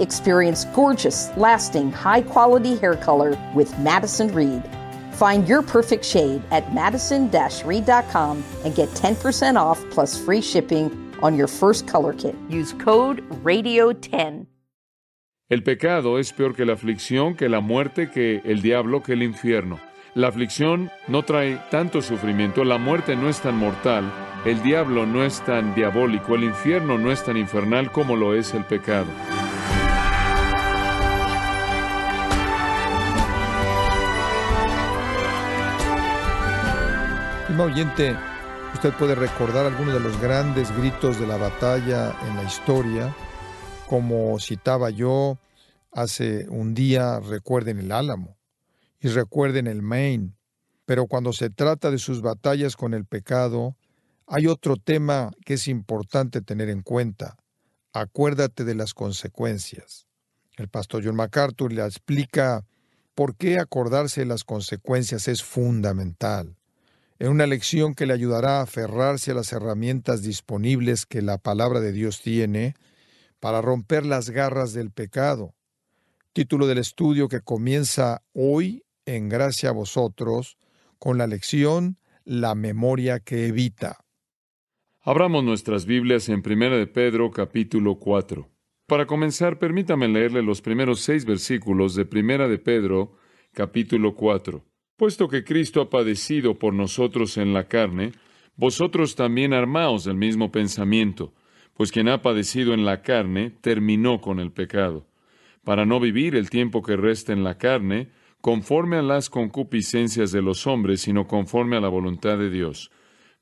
Experience gorgeous, lasting, high quality hair color with Madison Reed. Find your perfect shade at madison reed.com and get 10% off plus free shipping on your first color kit. Use code RADIO10. El pecado es peor que la aflicción, que la muerte, que el diablo, que el infierno. La aflicción no trae tanto sufrimiento, la muerte no es tan mortal, el diablo no es tan diabólico, el infierno no es tan infernal como lo es el pecado. Oyente, usted puede recordar algunos de los grandes gritos de la batalla en la historia, como citaba yo hace un día, recuerden el Álamo y recuerden el Maine. Pero cuando se trata de sus batallas con el pecado, hay otro tema que es importante tener en cuenta. Acuérdate de las consecuencias. El pastor John MacArthur le explica por qué acordarse de las consecuencias es fundamental en una lección que le ayudará a aferrarse a las herramientas disponibles que la palabra de Dios tiene para romper las garras del pecado. Título del estudio que comienza hoy en gracia a vosotros con la lección La memoria que evita. Abramos nuestras Biblias en 1 de Pedro capítulo 4. Para comenzar, permítame leerle los primeros seis versículos de 1 de Pedro capítulo 4. Puesto que Cristo ha padecido por nosotros en la carne, vosotros también armaos del mismo pensamiento, pues quien ha padecido en la carne terminó con el pecado, para no vivir el tiempo que resta en la carne, conforme a las concupiscencias de los hombres, sino conforme a la voluntad de Dios.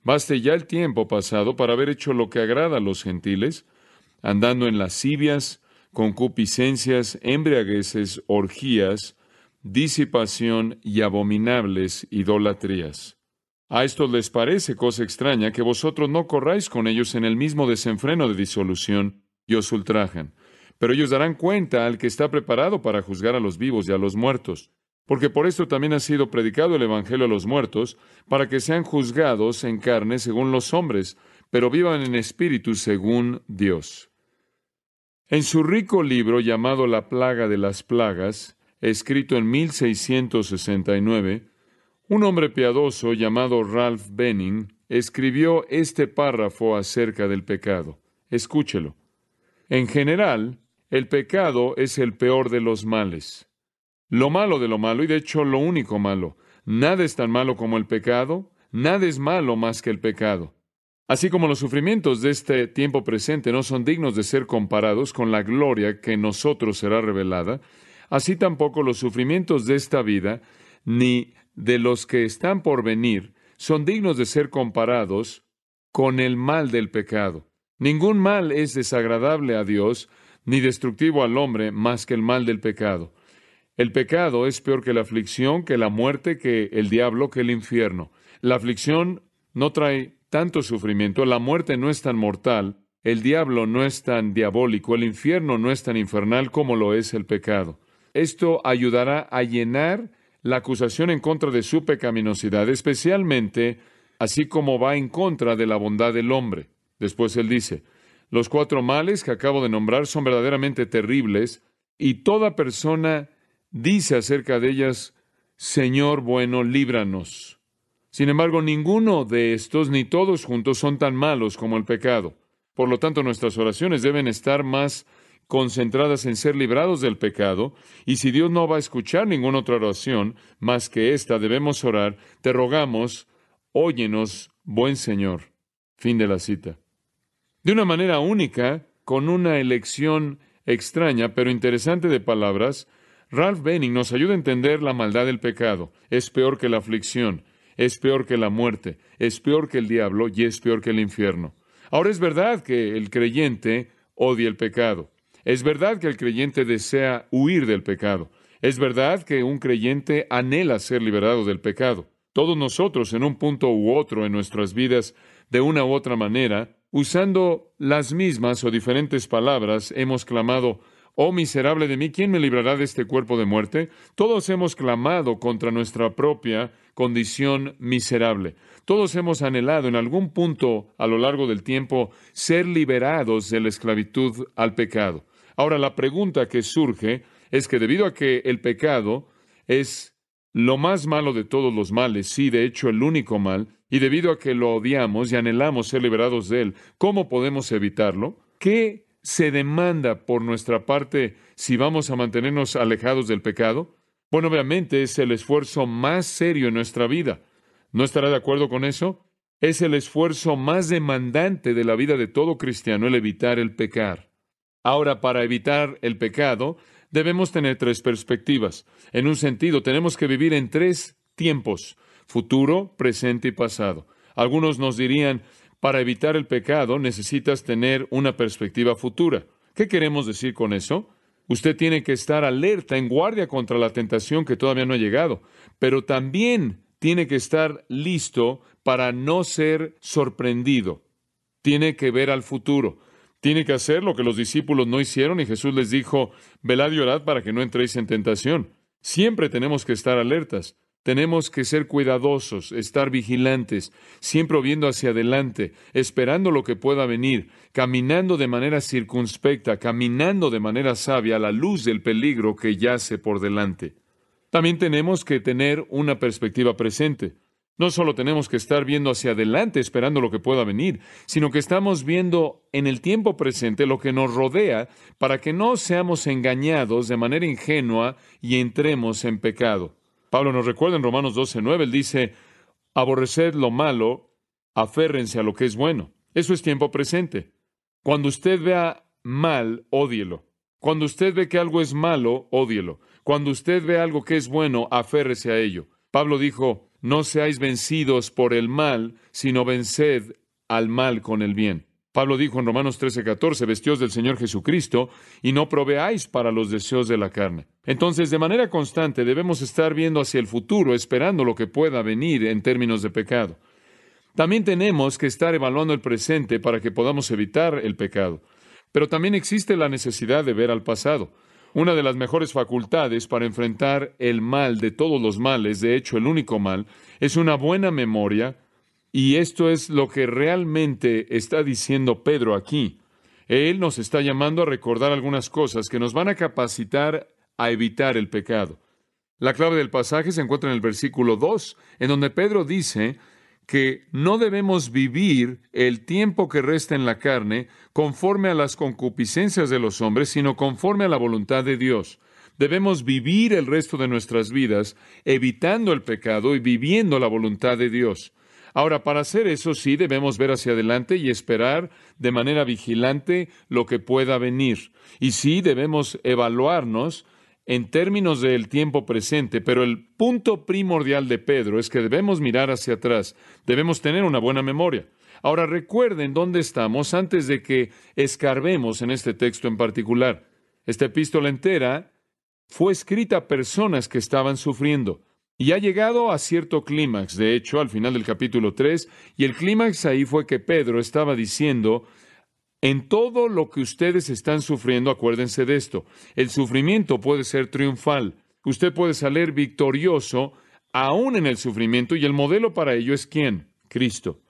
Baste ya el tiempo pasado para haber hecho lo que agrada a los gentiles, andando en lascivias, concupiscencias, embriagueces, orgías, disipación y abominables idolatrías. A estos les parece cosa extraña que vosotros no corráis con ellos en el mismo desenfreno de disolución y os ultrajan. Pero ellos darán cuenta al que está preparado para juzgar a los vivos y a los muertos. Porque por esto también ha sido predicado el Evangelio a los muertos, para que sean juzgados en carne según los hombres, pero vivan en espíritu según Dios. En su rico libro llamado La plaga de las plagas, escrito en 1669, un hombre piadoso llamado Ralph Benning escribió este párrafo acerca del pecado. Escúchelo. En general, el pecado es el peor de los males. Lo malo de lo malo, y de hecho lo único malo. Nada es tan malo como el pecado, nada es malo más que el pecado. Así como los sufrimientos de este tiempo presente no son dignos de ser comparados con la gloria que en nosotros será revelada, Así tampoco los sufrimientos de esta vida, ni de los que están por venir, son dignos de ser comparados con el mal del pecado. Ningún mal es desagradable a Dios, ni destructivo al hombre, más que el mal del pecado. El pecado es peor que la aflicción, que la muerte, que el diablo, que el infierno. La aflicción no trae tanto sufrimiento, la muerte no es tan mortal, el diablo no es tan diabólico, el infierno no es tan infernal como lo es el pecado. Esto ayudará a llenar la acusación en contra de su pecaminosidad, especialmente así como va en contra de la bondad del hombre. Después él dice, los cuatro males que acabo de nombrar son verdaderamente terribles y toda persona dice acerca de ellas, Señor bueno, líbranos. Sin embargo, ninguno de estos ni todos juntos son tan malos como el pecado. Por lo tanto, nuestras oraciones deben estar más concentradas en ser librados del pecado, y si Dios no va a escuchar ninguna otra oración más que esta, debemos orar, te rogamos, óyenos, buen Señor. Fin de la cita. De una manera única, con una elección extraña pero interesante de palabras, Ralph Benning nos ayuda a entender la maldad del pecado. Es peor que la aflicción, es peor que la muerte, es peor que el diablo y es peor que el infierno. Ahora es verdad que el creyente odia el pecado. Es verdad que el creyente desea huir del pecado. Es verdad que un creyente anhela ser liberado del pecado. Todos nosotros, en un punto u otro en nuestras vidas, de una u otra manera, usando las mismas o diferentes palabras, hemos clamado, Oh miserable de mí, ¿quién me librará de este cuerpo de muerte? Todos hemos clamado contra nuestra propia condición miserable. Todos hemos anhelado en algún punto a lo largo del tiempo ser liberados de la esclavitud al pecado. Ahora la pregunta que surge es que debido a que el pecado es lo más malo de todos los males, sí, de hecho el único mal, y debido a que lo odiamos y anhelamos ser liberados de él, ¿cómo podemos evitarlo? ¿Qué se demanda por nuestra parte si vamos a mantenernos alejados del pecado? Bueno, obviamente es el esfuerzo más serio en nuestra vida. ¿No estará de acuerdo con eso? Es el esfuerzo más demandante de la vida de todo cristiano el evitar el pecar. Ahora, para evitar el pecado, debemos tener tres perspectivas. En un sentido, tenemos que vivir en tres tiempos, futuro, presente y pasado. Algunos nos dirían, para evitar el pecado necesitas tener una perspectiva futura. ¿Qué queremos decir con eso? Usted tiene que estar alerta, en guardia contra la tentación que todavía no ha llegado, pero también tiene que estar listo para no ser sorprendido. Tiene que ver al futuro. Tiene que hacer lo que los discípulos no hicieron y Jesús les dijo, velad y orad para que no entréis en tentación. Siempre tenemos que estar alertas. Tenemos que ser cuidadosos, estar vigilantes, siempre viendo hacia adelante, esperando lo que pueda venir, caminando de manera circunspecta, caminando de manera sabia a la luz del peligro que yace por delante. También tenemos que tener una perspectiva presente. No solo tenemos que estar viendo hacia adelante esperando lo que pueda venir, sino que estamos viendo en el tiempo presente lo que nos rodea para que no seamos engañados de manera ingenua y entremos en pecado. Pablo nos recuerda en Romanos 12:9, él dice, aborreced lo malo, aférrense a lo que es bueno. Eso es tiempo presente. Cuando usted vea mal, ódielo. Cuando usted ve que algo es malo, ódielo. Cuando usted ve algo que es bueno, aférrese a ello. Pablo dijo, no seáis vencidos por el mal, sino venced al mal con el bien. Pablo dijo en Romanos 13:14, vestidos del Señor Jesucristo y no proveáis para los deseos de la carne. Entonces, de manera constante debemos estar viendo hacia el futuro, esperando lo que pueda venir en términos de pecado. También tenemos que estar evaluando el presente para que podamos evitar el pecado. Pero también existe la necesidad de ver al pasado. Una de las mejores facultades para enfrentar el mal de todos los males, de hecho el único mal, es una buena memoria, y esto es lo que realmente está diciendo Pedro aquí. Él nos está llamando a recordar algunas cosas que nos van a capacitar a evitar el pecado. La clave del pasaje se encuentra en el versículo 2, en donde Pedro dice que no debemos vivir el tiempo que resta en la carne conforme a las concupiscencias de los hombres, sino conforme a la voluntad de Dios. Debemos vivir el resto de nuestras vidas evitando el pecado y viviendo la voluntad de Dios. Ahora, para hacer eso sí debemos ver hacia adelante y esperar de manera vigilante lo que pueda venir. Y sí debemos evaluarnos en términos del tiempo presente, pero el punto primordial de Pedro es que debemos mirar hacia atrás, debemos tener una buena memoria. Ahora recuerden dónde estamos antes de que escarbemos en este texto en particular. Esta epístola entera fue escrita a personas que estaban sufriendo y ha llegado a cierto clímax, de hecho, al final del capítulo 3, y el clímax ahí fue que Pedro estaba diciendo en todo lo que ustedes están sufriendo, acuérdense de esto, el sufrimiento puede ser triunfal. Usted puede salir victorioso aún en el sufrimiento y el modelo para ello es quién? Cristo.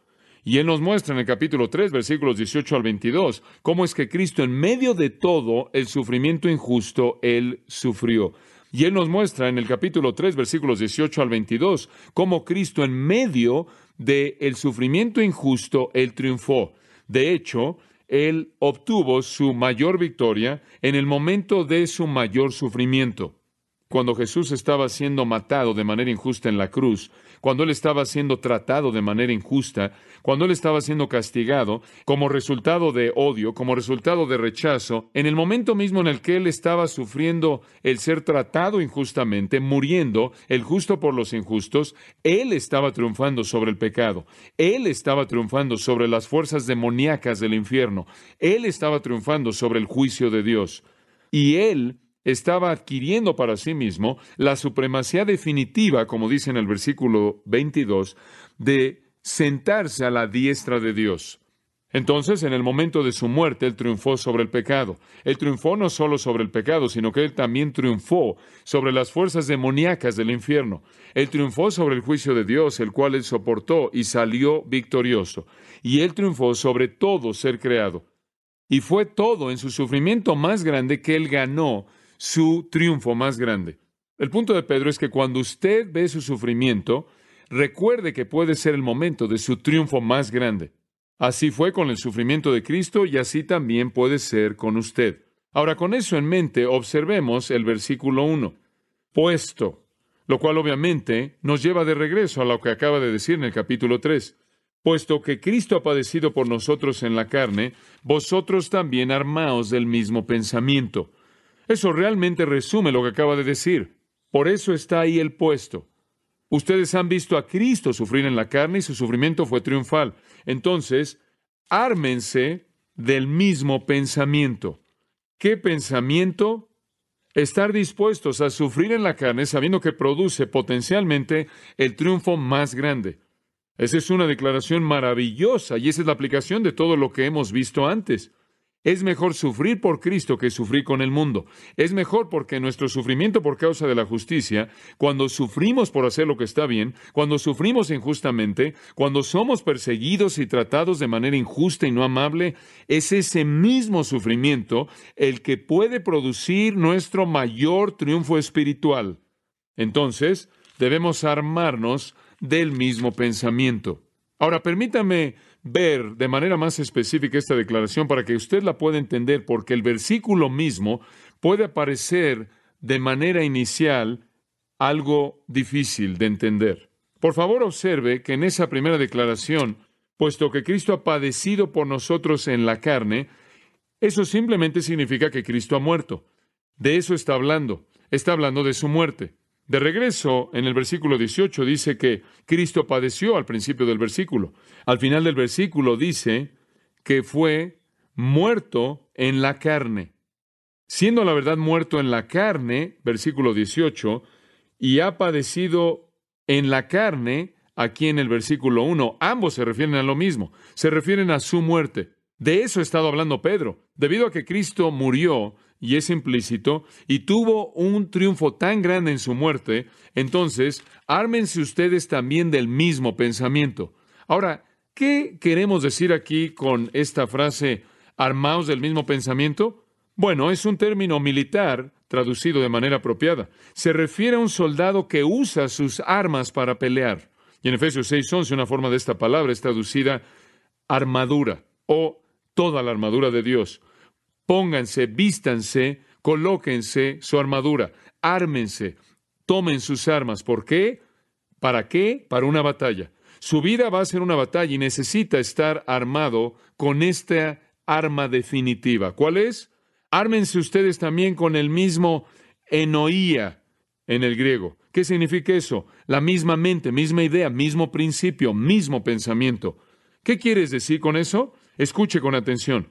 Y Él nos muestra en el capítulo 3, versículos 18 al 22, cómo es que Cristo en medio de todo el sufrimiento injusto, Él sufrió. Y Él nos muestra en el capítulo 3, versículos 18 al 22, cómo Cristo en medio del el sufrimiento injusto, Él triunfó. De hecho, él obtuvo su mayor victoria en el momento de su mayor sufrimiento. Cuando Jesús estaba siendo matado de manera injusta en la cruz, cuando él estaba siendo tratado de manera injusta, cuando él estaba siendo castigado como resultado de odio, como resultado de rechazo, en el momento mismo en el que él estaba sufriendo el ser tratado injustamente, muriendo, el justo por los injustos, él estaba triunfando sobre el pecado, él estaba triunfando sobre las fuerzas demoníacas del infierno, él estaba triunfando sobre el juicio de Dios. Y él estaba adquiriendo para sí mismo la supremacía definitiva, como dice en el versículo 22, de sentarse a la diestra de Dios. Entonces, en el momento de su muerte, Él triunfó sobre el pecado. Él triunfó no solo sobre el pecado, sino que Él también triunfó sobre las fuerzas demoníacas del infierno. Él triunfó sobre el juicio de Dios, el cual Él soportó y salió victorioso. Y Él triunfó sobre todo ser creado. Y fue todo en su sufrimiento más grande que Él ganó su triunfo más grande. El punto de Pedro es que cuando usted ve su sufrimiento, recuerde que puede ser el momento de su triunfo más grande. Así fue con el sufrimiento de Cristo y así también puede ser con usted. Ahora, con eso en mente, observemos el versículo 1. Puesto, lo cual obviamente nos lleva de regreso a lo que acaba de decir en el capítulo 3. Puesto que Cristo ha padecido por nosotros en la carne, vosotros también armaos del mismo pensamiento. Eso realmente resume lo que acaba de decir. Por eso está ahí el puesto. Ustedes han visto a Cristo sufrir en la carne y su sufrimiento fue triunfal. Entonces, ármense del mismo pensamiento. ¿Qué pensamiento? Estar dispuestos a sufrir en la carne sabiendo que produce potencialmente el triunfo más grande. Esa es una declaración maravillosa y esa es la aplicación de todo lo que hemos visto antes. Es mejor sufrir por Cristo que sufrir con el mundo. Es mejor porque nuestro sufrimiento por causa de la justicia, cuando sufrimos por hacer lo que está bien, cuando sufrimos injustamente, cuando somos perseguidos y tratados de manera injusta y no amable, es ese mismo sufrimiento el que puede producir nuestro mayor triunfo espiritual. Entonces, debemos armarnos del mismo pensamiento. Ahora, permítame ver de manera más específica esta declaración para que usted la pueda entender, porque el versículo mismo puede aparecer de manera inicial algo difícil de entender. Por favor, observe que en esa primera declaración, puesto que Cristo ha padecido por nosotros en la carne, eso simplemente significa que Cristo ha muerto. De eso está hablando. Está hablando de su muerte. De regreso, en el versículo 18 dice que Cristo padeció al principio del versículo. Al final del versículo dice que fue muerto en la carne. Siendo la verdad muerto en la carne, versículo 18, y ha padecido en la carne, aquí en el versículo 1, ambos se refieren a lo mismo, se refieren a su muerte. De eso ha estado hablando Pedro. Debido a que Cristo murió, y es implícito, y tuvo un triunfo tan grande en su muerte, entonces ármense ustedes también del mismo pensamiento. Ahora, ¿qué queremos decir aquí con esta frase armaos del mismo pensamiento? Bueno, es un término militar traducido de manera apropiada. Se refiere a un soldado que usa sus armas para pelear. Y en Efesios 6:11 una forma de esta palabra es traducida armadura o toda la armadura de Dios. Pónganse, vístanse, colóquense su armadura, ármense, tomen sus armas. ¿Por qué? ¿Para qué? Para una batalla. Su vida va a ser una batalla y necesita estar armado con esta arma definitiva. ¿Cuál es? Ármense ustedes también con el mismo enoía en el griego. ¿Qué significa eso? La misma mente, misma idea, mismo principio, mismo pensamiento. ¿Qué quieres decir con eso? Escuche con atención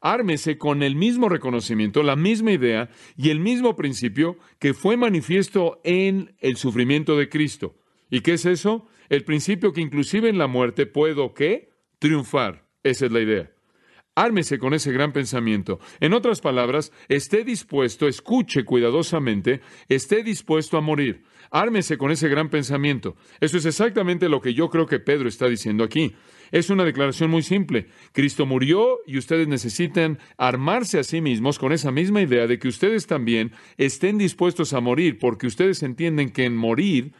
ármese con el mismo reconocimiento, la misma idea y el mismo principio que fue manifiesto en el sufrimiento de Cristo. ¿Y qué es eso? El principio que inclusive en la muerte puedo, ¿qué? Triunfar. Esa es la idea. Ármese con ese gran pensamiento. En otras palabras, esté dispuesto, escuche cuidadosamente, esté dispuesto a morir. Ármese con ese gran pensamiento. Eso es exactamente lo que yo creo que Pedro está diciendo aquí. Es una declaración muy simple. Cristo murió y ustedes necesitan armarse a sí mismos con esa misma idea de que ustedes también estén dispuestos a morir, porque ustedes entienden que en morir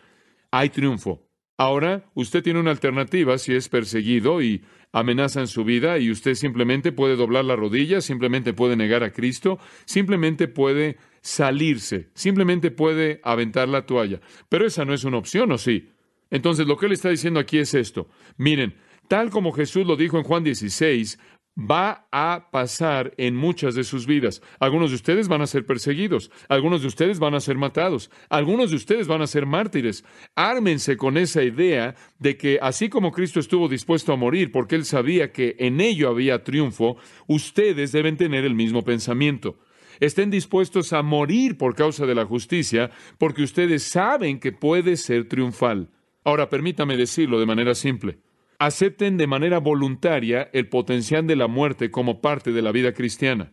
hay triunfo. Ahora, usted tiene una alternativa si es perseguido y amenazan su vida y usted simplemente puede doblar la rodilla, simplemente puede negar a Cristo, simplemente puede salirse, simplemente puede aventar la toalla. Pero esa no es una opción, ¿o sí? Entonces lo que él está diciendo aquí es esto. Miren, tal como Jesús lo dijo en Juan 16, va a pasar en muchas de sus vidas. Algunos de ustedes van a ser perseguidos, algunos de ustedes van a ser matados, algunos de ustedes van a ser mártires. Ármense con esa idea de que así como Cristo estuvo dispuesto a morir porque él sabía que en ello había triunfo, ustedes deben tener el mismo pensamiento. Estén dispuestos a morir por causa de la justicia porque ustedes saben que puede ser triunfal. Ahora, permítame decirlo de manera simple acepten de manera voluntaria el potencial de la muerte como parte de la vida cristiana.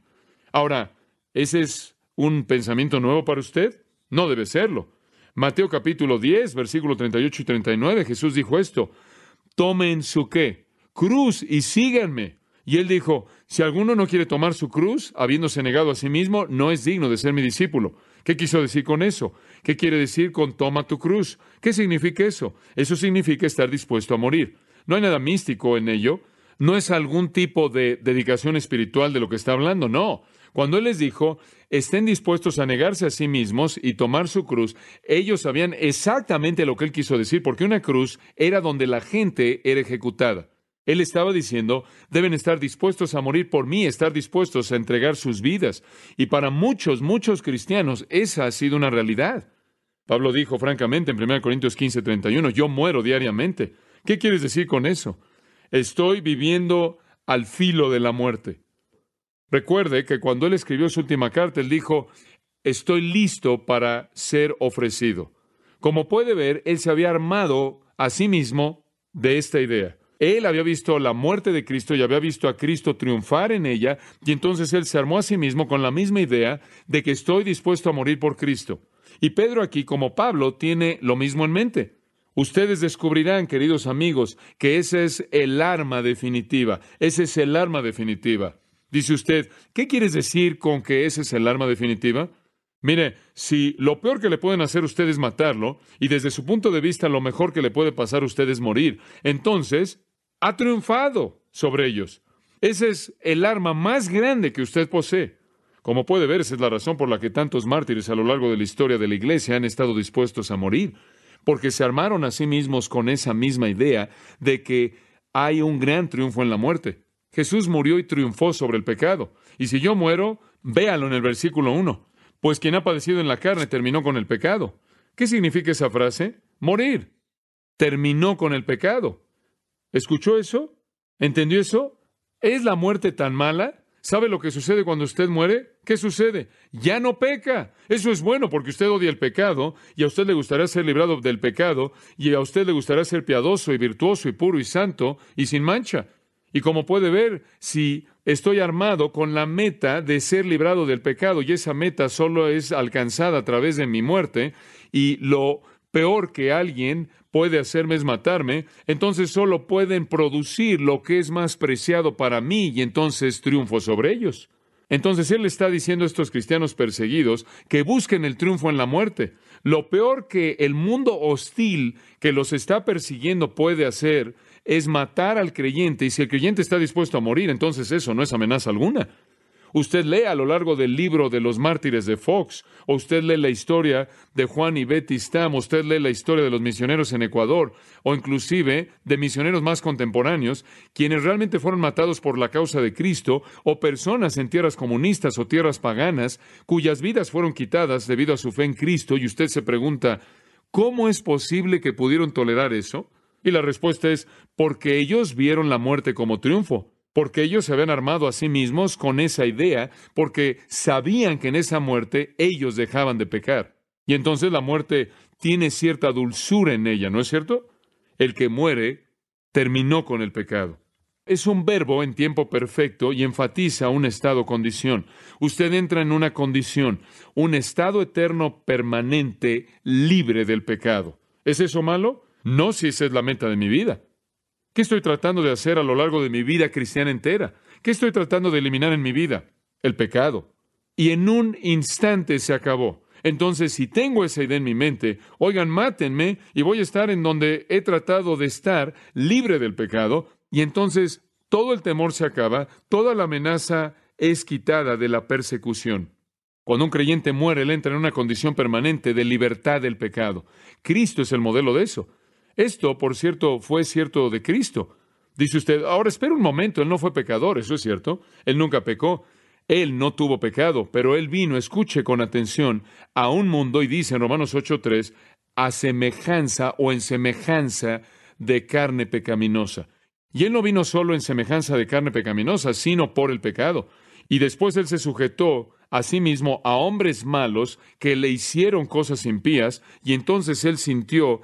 Ahora, ¿ese es un pensamiento nuevo para usted? No debe serlo. Mateo capítulo 10, versículo 38 y 39, Jesús dijo esto, tomen su qué, cruz y síganme. Y él dijo, si alguno no quiere tomar su cruz, habiéndose negado a sí mismo, no es digno de ser mi discípulo. ¿Qué quiso decir con eso? ¿Qué quiere decir con toma tu cruz? ¿Qué significa eso? Eso significa estar dispuesto a morir. No hay nada místico en ello. No es algún tipo de dedicación espiritual de lo que está hablando, no. Cuando Él les dijo, estén dispuestos a negarse a sí mismos y tomar su cruz, ellos sabían exactamente lo que Él quiso decir, porque una cruz era donde la gente era ejecutada. Él estaba diciendo, deben estar dispuestos a morir por mí, estar dispuestos a entregar sus vidas. Y para muchos, muchos cristianos, esa ha sido una realidad. Pablo dijo francamente en 1 Corintios 15, 31, yo muero diariamente. ¿Qué quieres decir con eso? Estoy viviendo al filo de la muerte. Recuerde que cuando él escribió su última carta, él dijo, estoy listo para ser ofrecido. Como puede ver, él se había armado a sí mismo de esta idea. Él había visto la muerte de Cristo y había visto a Cristo triunfar en ella, y entonces él se armó a sí mismo con la misma idea de que estoy dispuesto a morir por Cristo. Y Pedro aquí, como Pablo, tiene lo mismo en mente. Ustedes descubrirán, queridos amigos, que ese es el arma definitiva. Ese es el arma definitiva. Dice usted, ¿qué quieres decir con que ese es el arma definitiva? Mire, si lo peor que le pueden hacer a usted es matarlo, y desde su punto de vista lo mejor que le puede pasar a usted es morir, entonces ha triunfado sobre ellos. Ese es el arma más grande que usted posee. Como puede ver, esa es la razón por la que tantos mártires a lo largo de la historia de la Iglesia han estado dispuestos a morir porque se armaron a sí mismos con esa misma idea de que hay un gran triunfo en la muerte. Jesús murió y triunfó sobre el pecado. Y si yo muero, véalo en el versículo 1. Pues quien ha padecido en la carne terminó con el pecado. ¿Qué significa esa frase? Morir. Terminó con el pecado. ¿Escuchó eso? ¿Entendió eso? ¿Es la muerte tan mala? ¿Sabe lo que sucede cuando usted muere? ¿Qué sucede? Ya no peca. Eso es bueno porque usted odia el pecado y a usted le gustaría ser librado del pecado y a usted le gustaría ser piadoso y virtuoso y puro y santo y sin mancha. Y como puede ver, si estoy armado con la meta de ser librado del pecado y esa meta solo es alcanzada a través de mi muerte y lo peor que alguien puede hacerme es matarme, entonces solo pueden producir lo que es más preciado para mí y entonces triunfo sobre ellos. Entonces Él está diciendo a estos cristianos perseguidos que busquen el triunfo en la muerte. Lo peor que el mundo hostil que los está persiguiendo puede hacer es matar al creyente y si el creyente está dispuesto a morir, entonces eso no es amenaza alguna. Usted lee a lo largo del libro de los mártires de Fox, o usted lee la historia de Juan y Betty Stam, usted lee la historia de los misioneros en Ecuador, o inclusive de misioneros más contemporáneos, quienes realmente fueron matados por la causa de Cristo, o personas en tierras comunistas o tierras paganas, cuyas vidas fueron quitadas debido a su fe en Cristo, y usted se pregunta, ¿cómo es posible que pudieron tolerar eso? Y la respuesta es, porque ellos vieron la muerte como triunfo porque ellos se habían armado a sí mismos con esa idea, porque sabían que en esa muerte ellos dejaban de pecar. Y entonces la muerte tiene cierta dulzura en ella, ¿no es cierto? El que muere terminó con el pecado. Es un verbo en tiempo perfecto y enfatiza un estado condición. Usted entra en una condición, un estado eterno permanente, libre del pecado. ¿Es eso malo? No si esa es la meta de mi vida. ¿Qué estoy tratando de hacer a lo largo de mi vida cristiana entera? ¿Qué estoy tratando de eliminar en mi vida? El pecado. Y en un instante se acabó. Entonces, si tengo esa idea en mi mente, oigan, mátenme y voy a estar en donde he tratado de estar libre del pecado, y entonces todo el temor se acaba, toda la amenaza es quitada de la persecución. Cuando un creyente muere, él entra en una condición permanente de libertad del pecado. Cristo es el modelo de eso. Esto, por cierto, fue cierto de Cristo. Dice usted, ahora espera un momento, él no fue pecador, eso es cierto. Él nunca pecó. Él no tuvo pecado, pero él vino, escuche con atención, a un mundo y dice en Romanos 8:3, a semejanza o en semejanza de carne pecaminosa. Y él no vino solo en semejanza de carne pecaminosa, sino por el pecado. Y después él se sujetó a sí mismo a hombres malos que le hicieron cosas impías, y entonces él sintió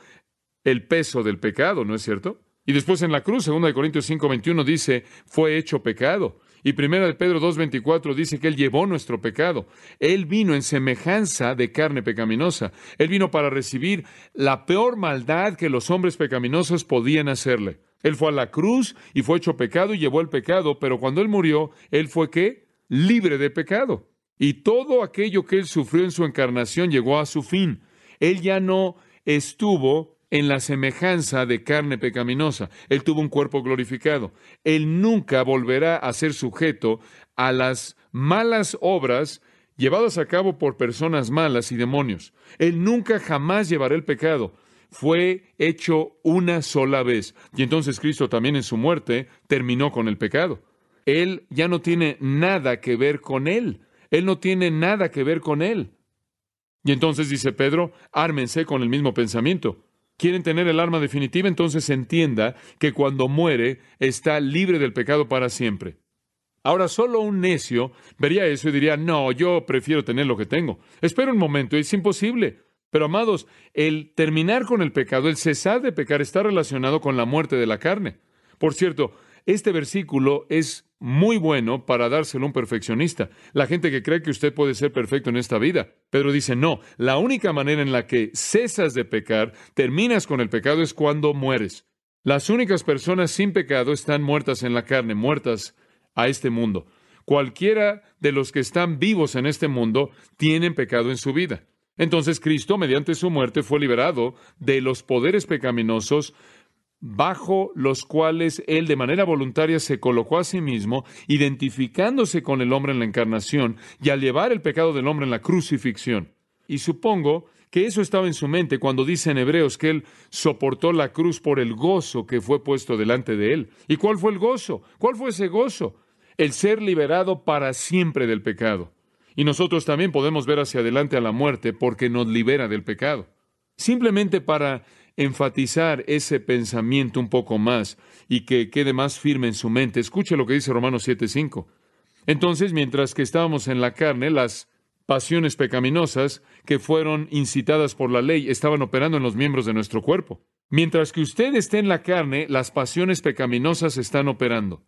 el peso del pecado, ¿no es cierto? Y después en la cruz, 2 Corintios 5:21 dice, fue hecho pecado. Y 1 de Pedro 2:24 dice que él llevó nuestro pecado. Él vino en semejanza de carne pecaminosa. Él vino para recibir la peor maldad que los hombres pecaminosos podían hacerle. Él fue a la cruz y fue hecho pecado y llevó el pecado, pero cuando él murió, él fue qué? Libre de pecado. Y todo aquello que él sufrió en su encarnación llegó a su fin. Él ya no estuvo en la semejanza de carne pecaminosa. Él tuvo un cuerpo glorificado. Él nunca volverá a ser sujeto a las malas obras llevadas a cabo por personas malas y demonios. Él nunca jamás llevará el pecado. Fue hecho una sola vez. Y entonces Cristo también en su muerte terminó con el pecado. Él ya no tiene nada que ver con él. Él no tiene nada que ver con él. Y entonces dice Pedro, ármense con el mismo pensamiento quieren tener el arma definitiva, entonces entienda que cuando muere está libre del pecado para siempre. Ahora, solo un necio vería eso y diría, no, yo prefiero tener lo que tengo. Espera un momento, es imposible. Pero, amados, el terminar con el pecado, el cesar de pecar, está relacionado con la muerte de la carne. Por cierto, este versículo es muy bueno para dárselo a un perfeccionista. La gente que cree que usted puede ser perfecto en esta vida. Pedro dice, no, la única manera en la que cesas de pecar, terminas con el pecado, es cuando mueres. Las únicas personas sin pecado están muertas en la carne, muertas a este mundo. Cualquiera de los que están vivos en este mundo tienen pecado en su vida. Entonces Cristo, mediante su muerte, fue liberado de los poderes pecaminosos bajo los cuales él de manera voluntaria se colocó a sí mismo, identificándose con el hombre en la encarnación y al llevar el pecado del hombre en la crucifixión. Y supongo que eso estaba en su mente cuando dice en Hebreos que él soportó la cruz por el gozo que fue puesto delante de él. ¿Y cuál fue el gozo? ¿Cuál fue ese gozo? El ser liberado para siempre del pecado. Y nosotros también podemos ver hacia adelante a la muerte porque nos libera del pecado. Simplemente para enfatizar ese pensamiento un poco más y que quede más firme en su mente, escuche lo que dice Romanos 7:5. Entonces, mientras que estábamos en la carne, las pasiones pecaminosas que fueron incitadas por la ley estaban operando en los miembros de nuestro cuerpo. Mientras que usted esté en la carne, las pasiones pecaminosas están operando.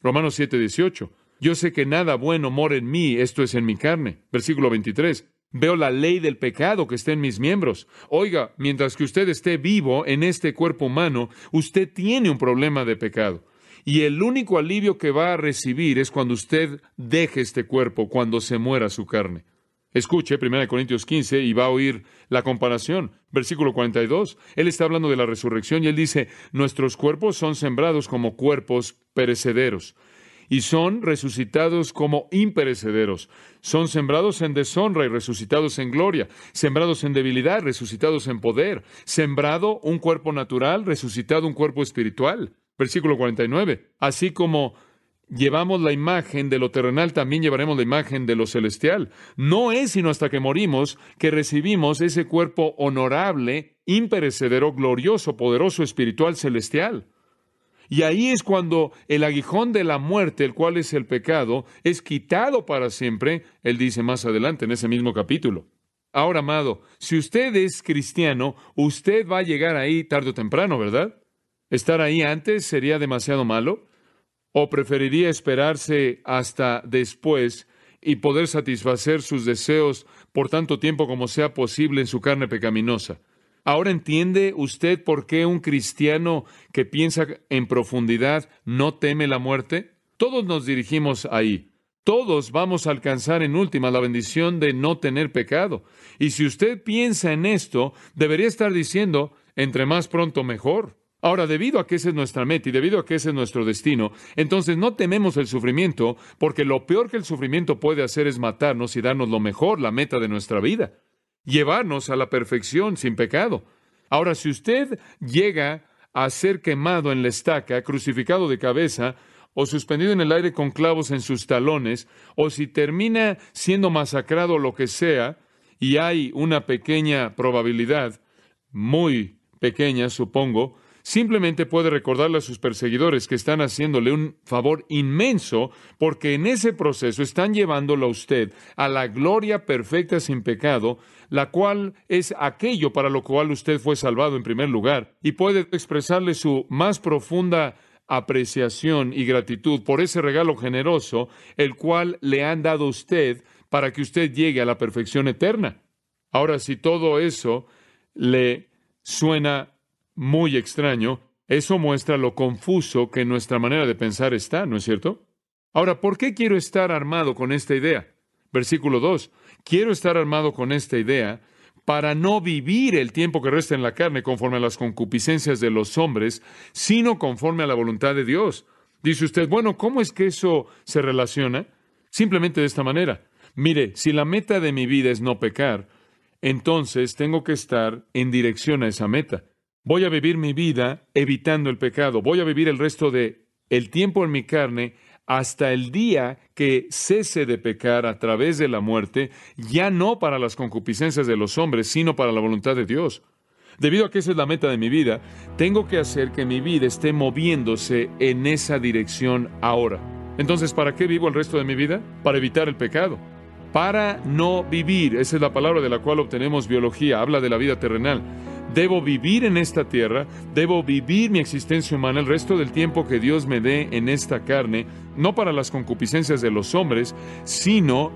Romanos 7:18. Yo sé que nada bueno mora en mí, esto es en mi carne. Versículo 23. Veo la ley del pecado que está en mis miembros. Oiga, mientras que usted esté vivo en este cuerpo humano, usted tiene un problema de pecado. Y el único alivio que va a recibir es cuando usted deje este cuerpo, cuando se muera su carne. Escuche 1 Corintios 15 y va a oír la comparación. Versículo 42. Él está hablando de la resurrección y él dice, nuestros cuerpos son sembrados como cuerpos perecederos y son resucitados como imperecederos. Son sembrados en deshonra y resucitados en gloria, sembrados en debilidad, resucitados en poder, sembrado un cuerpo natural, resucitado un cuerpo espiritual. Versículo 49. Así como llevamos la imagen de lo terrenal, también llevaremos la imagen de lo celestial. No es sino hasta que morimos que recibimos ese cuerpo honorable, imperecedero, glorioso, poderoso, espiritual, celestial. Y ahí es cuando el aguijón de la muerte, el cual es el pecado, es quitado para siempre, él dice más adelante en ese mismo capítulo. Ahora, amado, si usted es cristiano, usted va a llegar ahí tarde o temprano, ¿verdad? ¿Estar ahí antes sería demasiado malo? ¿O preferiría esperarse hasta después y poder satisfacer sus deseos por tanto tiempo como sea posible en su carne pecaminosa? Ahora entiende usted por qué un cristiano que piensa en profundidad no teme la muerte. Todos nos dirigimos ahí. Todos vamos a alcanzar en última la bendición de no tener pecado. Y si usted piensa en esto, debería estar diciendo, entre más pronto mejor. Ahora, debido a que esa es nuestra meta y debido a que ese es nuestro destino, entonces no tememos el sufrimiento, porque lo peor que el sufrimiento puede hacer es matarnos y darnos lo mejor, la meta de nuestra vida, llevarnos a la perfección sin pecado. Ahora, si usted llega a ser quemado en la estaca, crucificado de cabeza, o suspendido en el aire con clavos en sus talones, o si termina siendo masacrado o lo que sea, y hay una pequeña probabilidad, muy pequeña, supongo, simplemente puede recordarle a sus perseguidores que están haciéndole un favor inmenso porque en ese proceso están llevándolo a usted a la gloria perfecta sin pecado, la cual es aquello para lo cual usted fue salvado en primer lugar, y puede expresarle su más profunda apreciación y gratitud por ese regalo generoso, el cual le han dado a usted para que usted llegue a la perfección eterna. Ahora, si todo eso le suena muy extraño, eso muestra lo confuso que nuestra manera de pensar está, ¿no es cierto? Ahora, ¿por qué quiero estar armado con esta idea? Versículo 2. Quiero estar armado con esta idea para no vivir el tiempo que resta en la carne conforme a las concupiscencias de los hombres, sino conforme a la voluntad de Dios. Dice usted, bueno, ¿cómo es que eso se relaciona? Simplemente de esta manera. Mire, si la meta de mi vida es no pecar, entonces tengo que estar en dirección a esa meta. Voy a vivir mi vida evitando el pecado. Voy a vivir el resto de el tiempo en mi carne hasta el día que cese de pecar a través de la muerte, ya no para las concupiscencias de los hombres, sino para la voluntad de Dios. Debido a que esa es la meta de mi vida, tengo que hacer que mi vida esté moviéndose en esa dirección ahora. Entonces, ¿para qué vivo el resto de mi vida? Para evitar el pecado. Para no vivir, esa es la palabra de la cual obtenemos biología, habla de la vida terrenal. Debo vivir en esta tierra, debo vivir mi existencia humana el resto del tiempo que Dios me dé en esta carne, no para las concupiscencias de los hombres, sino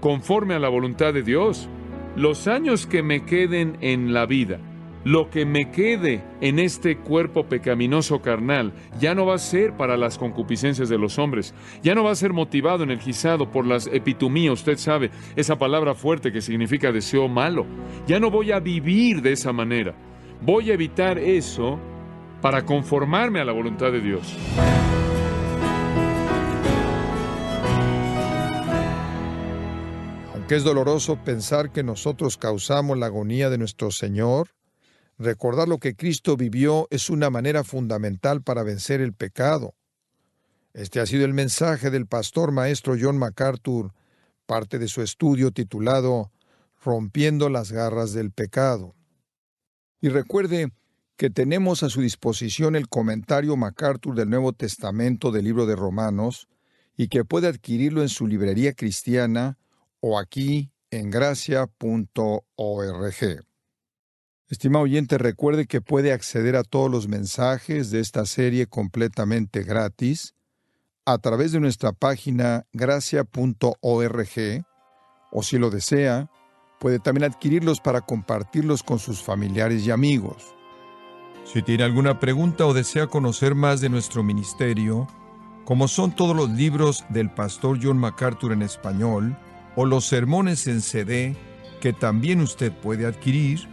conforme a la voluntad de Dios. Los años que me queden en la vida, lo que me quede en este cuerpo pecaminoso carnal ya no va a ser para las concupiscencias de los hombres, ya no va a ser motivado, energizado por las epitumías, usted sabe, esa palabra fuerte que significa deseo malo. Ya no voy a vivir de esa manera. Voy a evitar eso para conformarme a la voluntad de Dios. Aunque es doloroso pensar que nosotros causamos la agonía de nuestro Señor, Recordar lo que Cristo vivió es una manera fundamental para vencer el pecado. Este ha sido el mensaje del pastor maestro John MacArthur, parte de su estudio titulado Rompiendo las garras del pecado. Y recuerde que tenemos a su disposición el comentario MacArthur del Nuevo Testamento del libro de Romanos y que puede adquirirlo en su librería cristiana o aquí en gracia.org. Estimado oyente, recuerde que puede acceder a todos los mensajes de esta serie completamente gratis a través de nuestra página gracia.org o si lo desea, puede también adquirirlos para compartirlos con sus familiares y amigos. Si tiene alguna pregunta o desea conocer más de nuestro ministerio, como son todos los libros del pastor John MacArthur en español o los sermones en CD que también usted puede adquirir,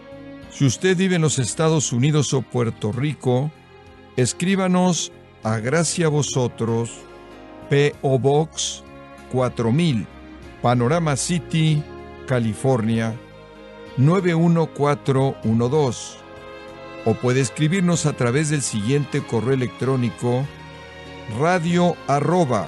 Si usted vive en los Estados Unidos o Puerto Rico, escríbanos a Gracia Vosotros, P.O. Box 4000, Panorama City, California 91412. O puede escribirnos a través del siguiente correo electrónico radio arroba